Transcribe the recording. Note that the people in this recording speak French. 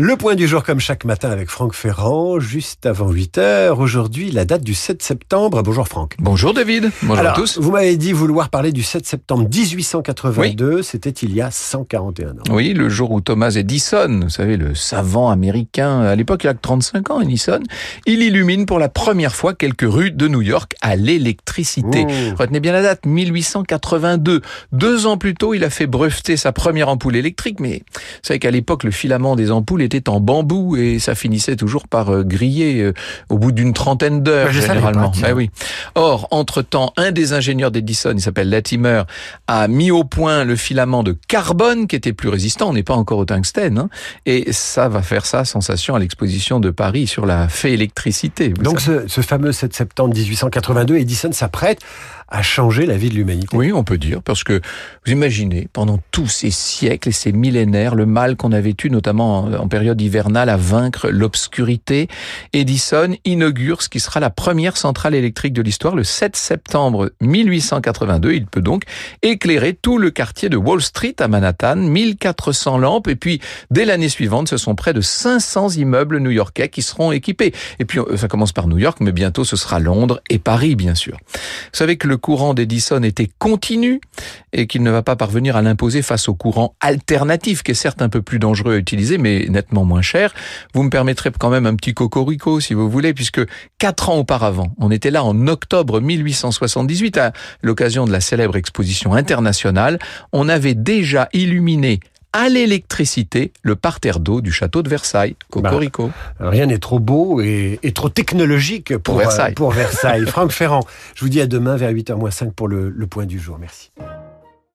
Le point du jour comme chaque matin avec Franck Ferrand, juste avant 8 heures. Aujourd'hui, la date du 7 septembre. Bonjour Franck. Bonjour David. Bonjour Alors, à tous. Vous m'avez dit vouloir parler du 7 septembre 1882. C'était il y a 141 ans. Oui, le jour où Thomas Edison, vous savez, le savant américain, à l'époque il a que 35 ans, Edison, il illumine pour la première fois quelques rues de New York à l'électricité. Mmh. Retenez bien la date, 1882. Deux ans plus tôt, il a fait breveter sa première ampoule électrique, mais vous savez qu'à l'époque, le filament des ampoules était en bambou et ça finissait toujours par euh, griller euh, au bout d'une trentaine d'heures, Bah, généralement. pas. Bah oui. Or, entre-temps, un des ingénieurs d'Edison, il s'appelle Latimer, a mis au point le filament de carbone qui était plus résistant. On n'est pas encore au tungstène. hein. et ça va faire sa sensation à l'exposition de Paris sur la fée électricité. Donc ce, ce fameux 7 septembre 1882, Edison s'apprête à changer la vie de l'humanité. Oui, on peut dire, parce que vous imaginez, pendant tous ces siècles et ces millénaires, le mal qu'on avait eu, notamment en, en période hivernale, à vaincre l'obscurité, Edison inaugure ce qui sera la première centrale électrique de l'histoire le 7 septembre 1882. Il peut donc éclairer tout le quartier de Wall Street à Manhattan, 1400 lampes, et puis dès l'année suivante, ce sont près de 500 immeubles new-yorkais qui seront équipés. Et puis euh, ça commence par New York, mais bientôt ce sera Londres et Paris, bien sûr. Vous savez que le courant d'Edison était continu et qu'il ne va pas parvenir à l'imposer face au courant alternatif, qui est certes un peu plus dangereux à utiliser, mais nettement moins cher. Vous me permettrez quand même un petit cocorico, si vous voulez, puisque quatre ans auparavant, on était là en octobre 1878, à l'occasion de la célèbre exposition internationale, on avait déjà illuminé à l'électricité le parterre d'eau du château de Versailles. Cocorico. Rien n'est trop beau et, et trop technologique pour, Pour Versailles. euh, pour Versailles. Franck Ferrand, je vous dis à demain vers 8h moins 5 pour le, le point du jour. Merci.